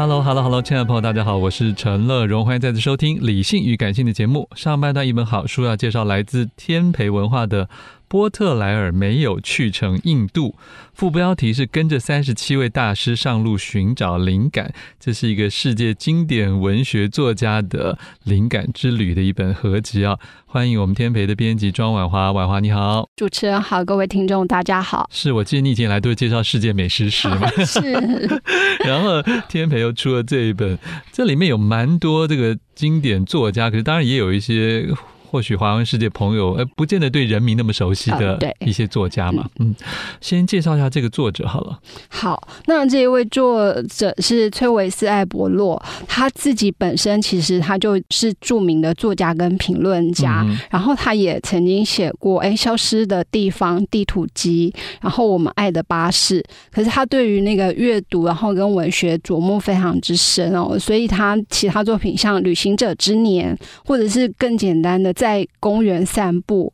Hello，Hello，Hello，亲爱的朋友，大家好，我是陈乐荣，欢迎再次收听《理性与感性》的节目。上半段一本好书要介绍，来自天培文化的。波特莱尔没有去成印度，副标题是跟着三十七位大师上路寻找灵感，这是一个世界经典文学作家的灵感之旅的一本合集啊！欢迎我们天培的编辑庄婉华，婉华你好，主持人好，各位听众大家好。是我记得你以前来都是介绍世界美食史嘛？是。然后天培又出了这一本，这里面有蛮多这个经典作家，可是当然也有一些。或许华文世界朋友，呃，不见得对人民那么熟悉的一些作家嘛，嗯，嗯，先介绍一下这个作者好了。好，那这一位作者是崔维斯艾伯洛，他自己本身其实他就是著名的作家跟评论家，嗯、然后他也曾经写过《哎，消失的地方》地图集，然后《我们爱的巴士》，可是他对于那个阅读，然后跟文学琢磨非常之深哦，所以他其他作品像《旅行者之年》，或者是更简单的。在公园散步，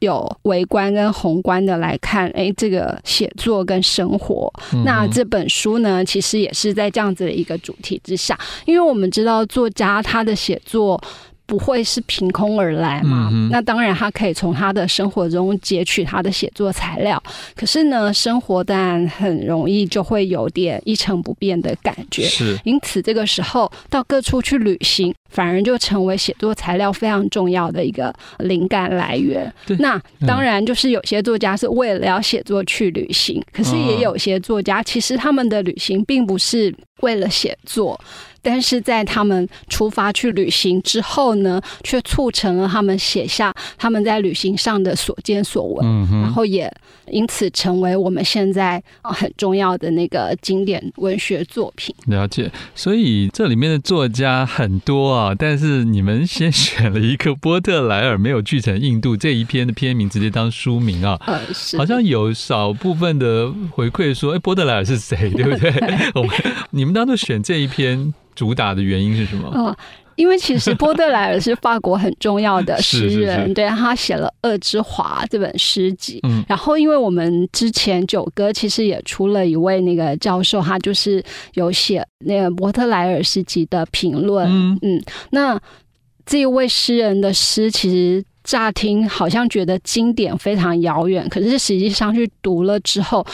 有围观跟宏观的来看，哎，这个写作跟生活，嗯、那这本书呢，其实也是在这样子的一个主题之下，因为我们知道作家他的写作。不会是凭空而来嘛？嗯、那当然，他可以从他的生活中截取他的写作材料。可是呢，生活当然很容易就会有点一成不变的感觉。是，因此这个时候到各处去旅行，反而就成为写作材料非常重要的一个灵感来源。那当然，就是有些作家是为了要写作去旅行，可是也有些作家其实他们的旅行并不是为了写作。但是在他们出发去旅行之后呢，却促成了他们写下他们在旅行上的所见所闻，嗯、然后也因此成为我们现在很重要的那个经典文学作品。了解，所以这里面的作家很多啊，但是你们先选了一个波特莱尔没有去成印度这一篇的篇名直接当书名啊，呃、是好像有少部分的回馈说，哎，波特莱尔是谁，对不对？我们你们当初选这一篇。主打的原因是什么？哦，因为其实波特莱尔是法国很重要的 诗人，是是是对，他写了《恶之华》这本诗集。嗯，然后因为我们之前九哥其实也出了一位那个教授，他就是有写那个波特莱尔诗集的评论。嗯嗯，那这一位诗人的诗，其实乍听好像觉得经典非常遥远，可是实际上去读了之后。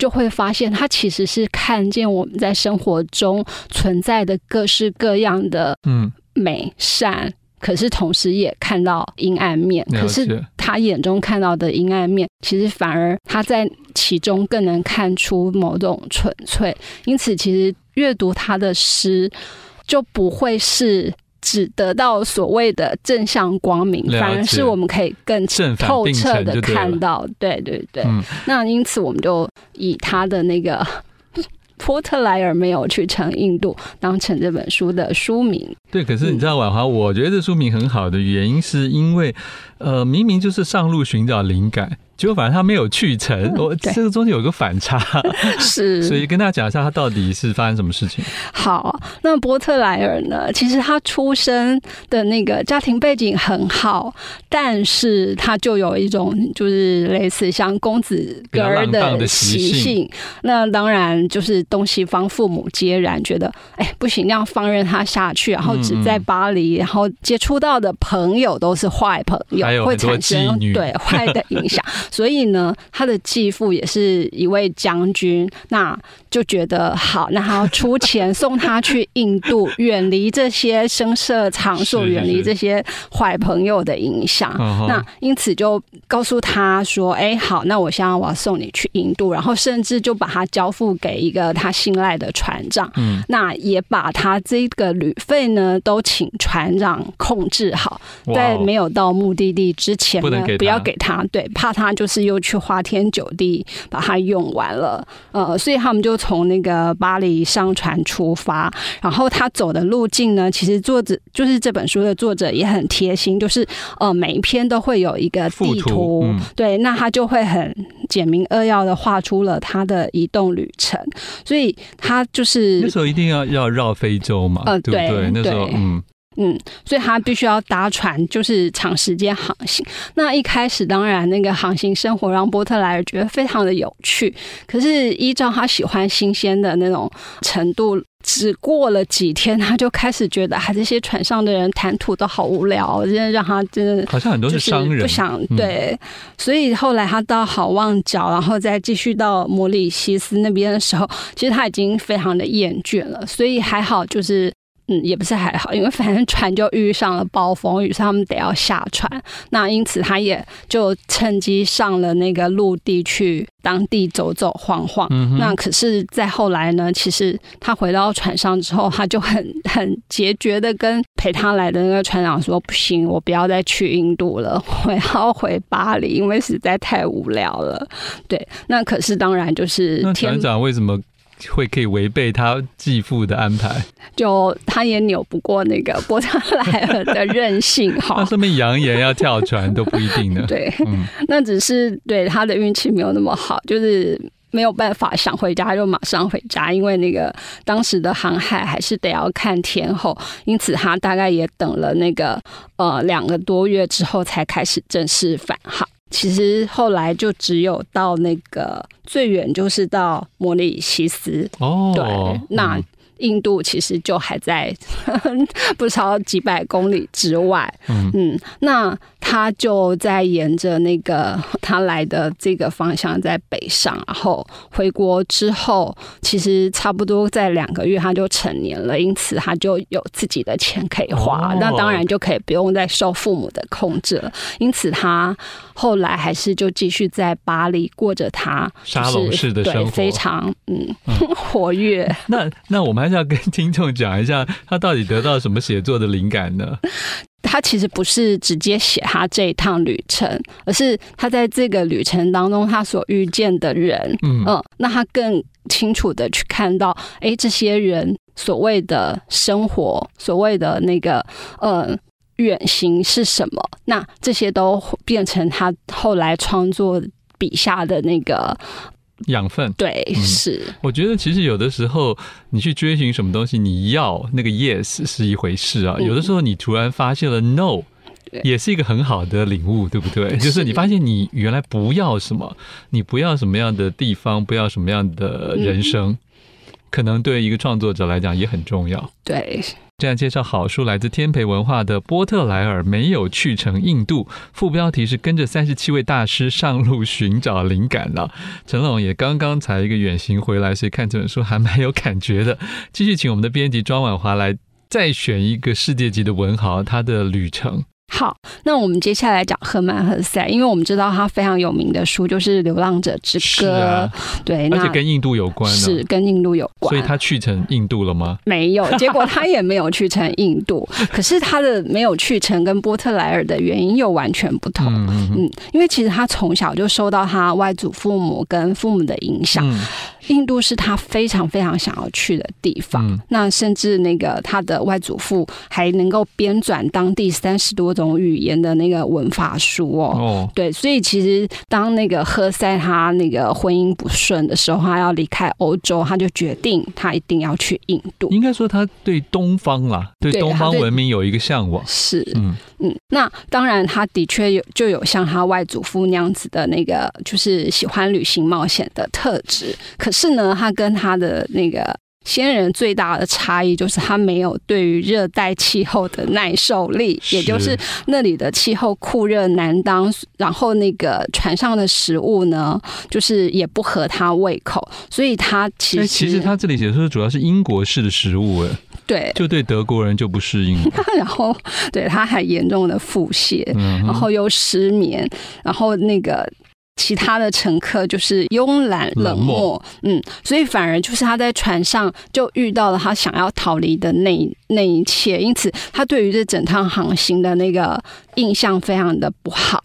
就会发现，他其实是看见我们在生活中存在的各式各样的嗯美善，嗯、可是同时也看到阴暗面。可是他眼中看到的阴暗面，其实反而他在其中更能看出某种纯粹。因此，其实阅读他的诗就不会是。只得到所谓的正向光明，反而是我们可以更透彻的看到，对对对。嗯、那因此，我们就以他的那个波特莱尔没有去成印度当成这本书的书名。对，可是你知道，婉华，我觉得这书名很好的原因，是因为呃，明明就是上路寻找灵感。结果反正他没有去成，我、嗯、这个中间有一个反差，是，所以跟大家讲一下他到底是发生什么事情。好，那波特莱尔呢？其实他出生的那个家庭背景很好，但是他就有一种就是类似像公子哥儿的习性。那当然就是东西方父母皆然，觉得哎不行，那样放任他下去，然后只在巴黎，然后接触到的朋友都是坏朋友，会产生对 坏的影响。所以呢，他的继父也是一位将军，那就觉得好，那他要出钱送他去印度，远离这些声色场所，远离这些坏朋友的影响。那因此就告诉他说：“哎，好，那我现在我要送你去印度，然后甚至就把他交付给一个他信赖的船长。嗯，那也把他这个旅费呢都请船长控制好，在没有到目的地之前呢，不要给他，对，怕他。”就是又去花天酒地把它用完了，呃，所以他们就从那个巴黎商船出发，然后他走的路径呢，其实作者就是这本书的作者也很贴心，就是呃每一篇都会有一个地图，对，那他就会很简明扼要的画出了他的移动旅程，所以他就是那时候一定要要绕非洲嘛，呃，对不对？那时候嗯。嗯，所以他必须要搭船，就是长时间航行。那一开始，当然那个航行生活让波特莱尔觉得非常的有趣。可是依照他喜欢新鲜的那种程度，只过了几天，他就开始觉得，啊，这些船上的人谈吐都好无聊，真的让他真的好像很多是商人，不想对。所以后来他到好望角，然后再继续到摩里西斯那边的时候，其实他已经非常的厌倦了。所以还好，就是。嗯，也不是还好，因为反正船就遇上了暴风雨，所以他们得要下船。那因此他也就趁机上了那个陆地去当地走走晃晃。嗯、那可是再后来呢，其实他回到船上之后，他就很很决绝的跟陪他来的那个船长说：“不行，我不要再去印度了，我要回巴黎，因为实在太无聊了。”对，那可是当然就是那船长为什么？会可以违背他继父的安排，就他也扭不过那个波特莱尔的任性哈。他上面扬言要跳船都不一定呢。对，嗯、那只是对他的运气没有那么好，就是没有办法想回家就马上回家，因为那个当时的航海还是得要看天候，因此他大概也等了那个呃两个多月之后才开始正式返航。其实后来就只有到那个最远，就是到摩里西斯。哦，对，那。嗯印度其实就还在 不超几百公里之外，嗯嗯，那他就在沿着那个他来的这个方向在北上，然后回国之后，其实差不多在两个月他就成年了，因此他就有自己的钱可以花，哦、那当然就可以不用再受父母的控制了。因此他后来还是就继续在巴黎过着他沙龙式的生活，非常嗯，嗯活跃。那那我们还是。要跟听众讲一下，他到底得到什么写作的灵感呢？他其实不是直接写他这一趟旅程，而是他在这个旅程当中他所遇见的人，嗯，嗯，那他更清楚的去看到，哎，这些人所谓的生活，所谓的那个，呃，远行是什么？那这些都变成他后来创作笔下的那个。养分。对、嗯、是，我觉得其实有的时候你去追寻什么东西，你要那个 yes 是一回事啊，嗯、有的时候你突然发现了 no，也是一个很好的领悟，对不对？就是你发现你原来不要什么，你不要什么样的地方，不要什么样的人生，嗯、可能对一个创作者来讲也很重要。对。这样介绍好书，来自天培文化的波特莱尔没有去成印度，副标题是跟着三十七位大师上路寻找灵感了。陈龙也刚刚才一个远行回来，所以看这本书还蛮有感觉的。继续请我们的编辑庄婉华来再选一个世界级的文豪，他的旅程。好，那我们接下来讲赫曼·赫塞，因为我们知道他非常有名的书就是《流浪者之歌》，啊、对，而且跟印度有关，是跟印度有关，所以他去成印度了吗？没有，结果他也没有去成印度。可是他的没有去成，跟波特莱尔的原因又完全不同。嗯，嗯，嗯，因为其实他从小就受到他外祖父母跟父母的影响。嗯印度是他非常非常想要去的地方。嗯、那甚至那个他的外祖父还能够编纂当地三十多种语言的那个文法书哦。哦，对，所以其实当那个赫塞他那个婚姻不顺的时候，他要离开欧洲，他就决定他一定要去印度。应该说他对东方啦，对东方文明有一个向往。是，嗯嗯，那当然他的确有就有像他外祖父那样子的那个，就是喜欢旅行冒险的特质。可是呢，他跟他的那个先人最大的差异就是他没有对于热带气候的耐受力，也就是那里的气候酷热难当，然后那个船上的食物呢，就是也不合他胃口，所以他其实其实他这里写说主要是英国式的食物，哎，对，就对德国人就不适应，然后对他还严重的腹泻，然后又失眠，然后那个。其他的乘客就是慵懒冷漠，冷漠嗯，所以反而就是他在船上就遇到了他想要逃离的那那一切，因此他对于这整趟航行的那个印象非常的不好。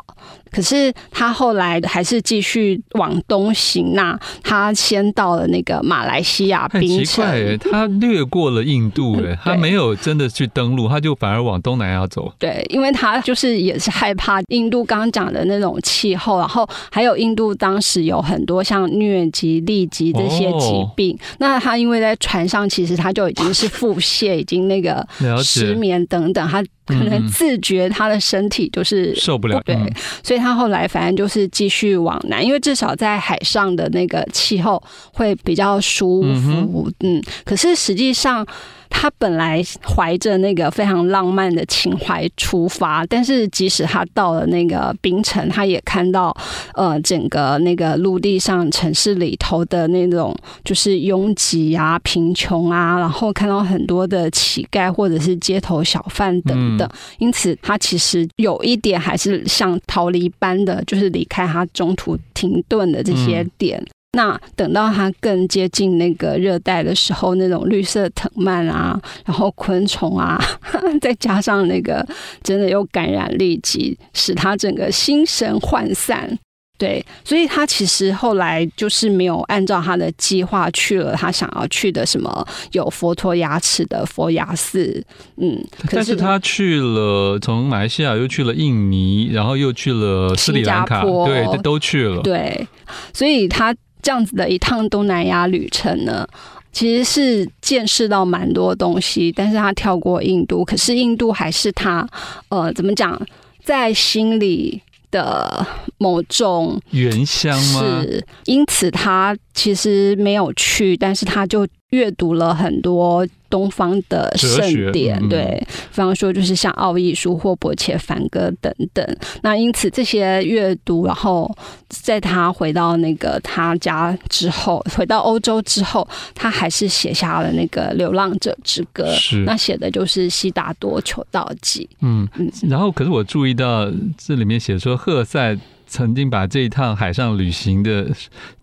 可是他后来还是继续往东行，那他先到了那个马来西亚槟城。哎，他略过了印度，哎，他没有真的去登陆，他就反而往东南亚走。对，因为他就是也是害怕印度刚刚讲的那种气候，然后还有印度当时有很多像疟疾、痢疾这些疾病。哦、那他因为在船上，其实他就已经是腹泻，已经那个失眠等等，他。可能自觉他的身体就是受不了，对，所以他后来反正就是继续往南，因为至少在海上的那个气候会比较舒服，嗯，可是实际上。他本来怀着那个非常浪漫的情怀出发，但是即使他到了那个冰城，他也看到呃整个那个陆地上城市里头的那种就是拥挤啊、贫穷啊，然后看到很多的乞丐或者是街头小贩等等，因此他其实有一点还是像逃离般的，就是离开他中途停顿的这些点。那等到它更接近那个热带的时候，那种绿色藤蔓啊，然后昆虫啊，再加上那个真的有感染力极，使它整个心神涣散。对，所以他其实后来就是没有按照他的计划去了他想要去的什么有佛陀牙齿的佛牙寺。嗯，可是，但是他去了从马来西亚又去了印尼，然后又去了斯里兰卡，对，都去了。对，所以他。这样子的一趟东南亚旅程呢，其实是见识到蛮多东西，但是他跳过印度，可是印度还是他呃，怎么讲，在心里的某种原乡吗？是，因此他其实没有去，但是他就阅读了很多。东方的盛典，嗯、对，比方说就是像奥义书霍伯切梵歌等等。那因此这些阅读，然后在他回到那个他家之后，回到欧洲之后，他还是写下了那个《流浪者之歌》。是，那写的就是悉达多求道记。嗯嗯。然后，可是我注意到这里面写说赫塞。曾经把这一趟海上旅行的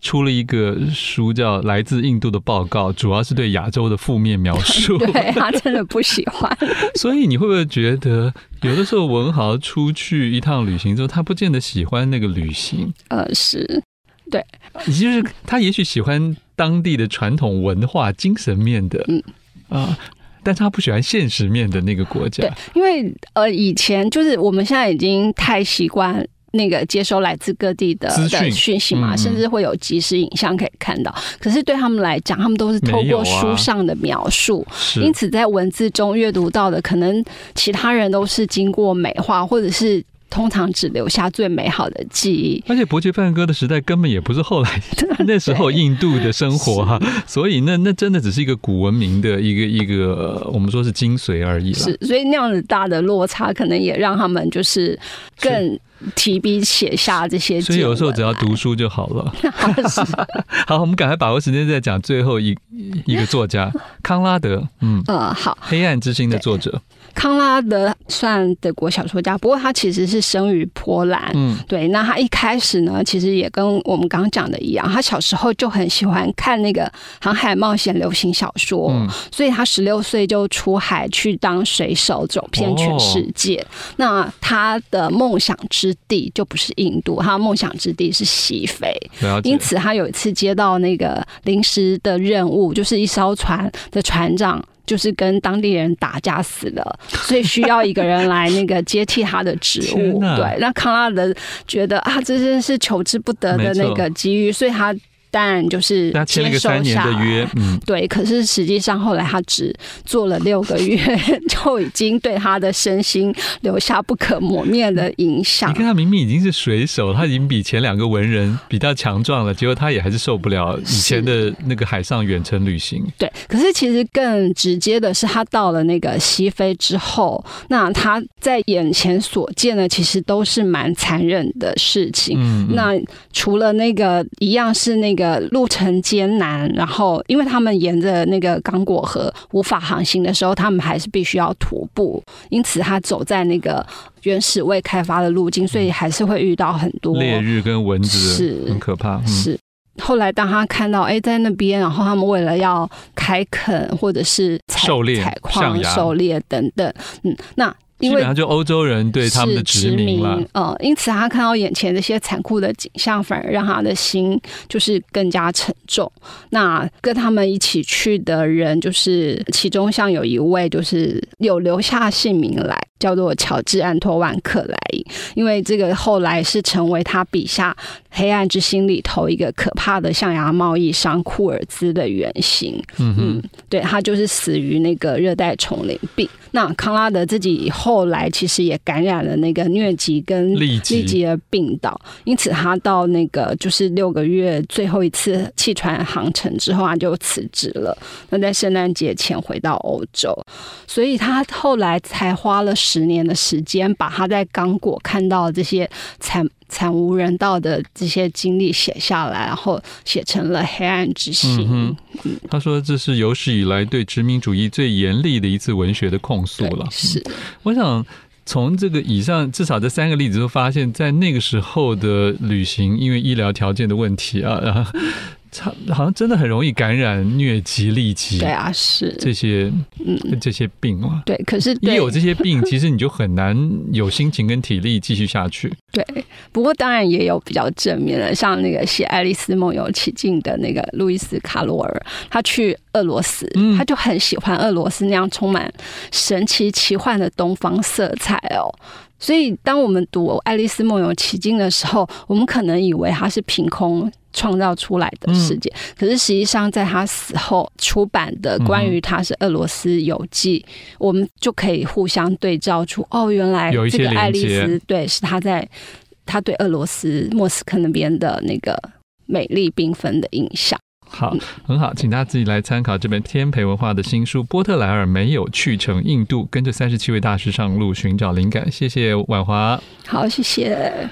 出了一个书，叫《来自印度的报告》，主要是对亚洲的负面描述。对，他真的不喜欢。所以你会不会觉得，有的时候文豪出去一趟旅行之后，他不见得喜欢那个旅行？呃，是，对，也就是他也许喜欢当地的传统文化、精神面的，嗯啊，但他不喜欢现实面的那个国家。对，因为呃，以前就是我们现在已经太习惯。那个接收来自各地的的讯息嘛，甚至会有即时影像可以看到。可是对他们来讲，他们都是透过书上的描述，因此在文字中阅读到的，可能其他人都是经过美化，或者是通常只留下最美好的记忆。而且，伯爵梵歌的时代根本也不是后来 那时候印度的生活哈，所以那那真的只是一个古文明的一个一个我们说是精髓而已了。是，所以那样子大的落差，可能也让他们就是更。提笔写下这些，所以有时候只要读书就好了。好，我们赶快把握时间再讲最后一一个作家康拉德。嗯，呃，好，黑暗之心的作者。康拉德算德国小说家，不过他其实是生于波兰。嗯，对。那他一开始呢，其实也跟我们刚刚讲的一样，他小时候就很喜欢看那个航海冒险流行小说，嗯、所以他十六岁就出海去当水手，走遍全世界。哦、那他的梦想之地就不是印度，他的梦想之地是西非。因此，他有一次接到那个临时的任务，就是一艘船的船长。就是跟当地人打架死了，所以需要一个人来那个接替他的职务。对，那康拉德觉得啊，这真是求之不得的那个机遇，所以他。当然就是他签了个三年的约，嗯，对。可是实际上后来他只做了六个月，就已经对他的身心留下不可磨灭的影响。你看他明明已经是水手，他已经比前两个文人比较强壮了，结果他也还是受不了以前的那个海上远程旅行。对，可是其实更直接的是，他到了那个西非之后，那他在眼前所见的其实都是蛮残忍的事情。嗯，嗯，那除了那个一样是那个。呃，路程艰难，然后因为他们沿着那个刚果河无法航行的时候，他们还是必须要徒步，因此他走在那个原始未开发的路径，所以还是会遇到很多烈日跟蚊子，是很可怕。是后来当他看到哎，在那边，然后他们为了要开垦或者是采狩猎、采矿、狩猎等等，嗯，那。因为就欧洲人对他们的殖民了，呃，因此他看到眼前这些残酷的景象，反而让他的心就是更加沉重。那跟他们一起去的人，就是其中像有一位，就是有留下姓名来，叫做乔治·安托万·克莱因，因为这个后来是成为他笔下《黑暗之心》里头一个可怕的象牙贸易商库尔兹的原型。嗯哼嗯，对，他就是死于那个热带丛林病。那康拉德自己以后来其实也感染了那个疟疾跟痢疾的病倒，因此他到那个就是六个月最后一次弃船航程之后，他就辞职了。那在圣诞节前回到欧洲，所以他后来才花了十年的时间，把他在刚果看到这些惨。惨无人道的这些经历写下来，然后写成了《黑暗之心》。嗯，他说这是有史以来对殖民主义最严厉的一次文学的控诉了。是，我想从这个以上至少这三个例子都发现，在那个时候的旅行，因为医疗条件的问题啊，好像真的很容易感染疟疾、痢疾，对啊，是这些嗯这些病嘛。对，可是一有这些病，其实你就很难有心情跟体力继续下去。对，不过当然也有比较正面的，像那个写《爱丽丝梦游奇境》的那个路易斯·卡罗尔，他去俄罗斯，他就很喜欢俄罗斯那样充满神奇奇幻的东方色彩哦。所以，当我们读《爱丽丝梦游奇境》的时候，我们可能以为它是凭空创造出来的世界，嗯、可是实际上，在他死后出版的关于他是俄罗斯游记，嗯、我们就可以互相对照出，哦，原来这个爱丽丝对是他在他对俄罗斯莫斯科那边的那个美丽缤纷的印象。好，很好，请大家自己来参考这本天培文化的新书《波特莱尔没有去成印度》，跟着三十七位大师上路寻找灵感。谢谢婉华。好，谢谢。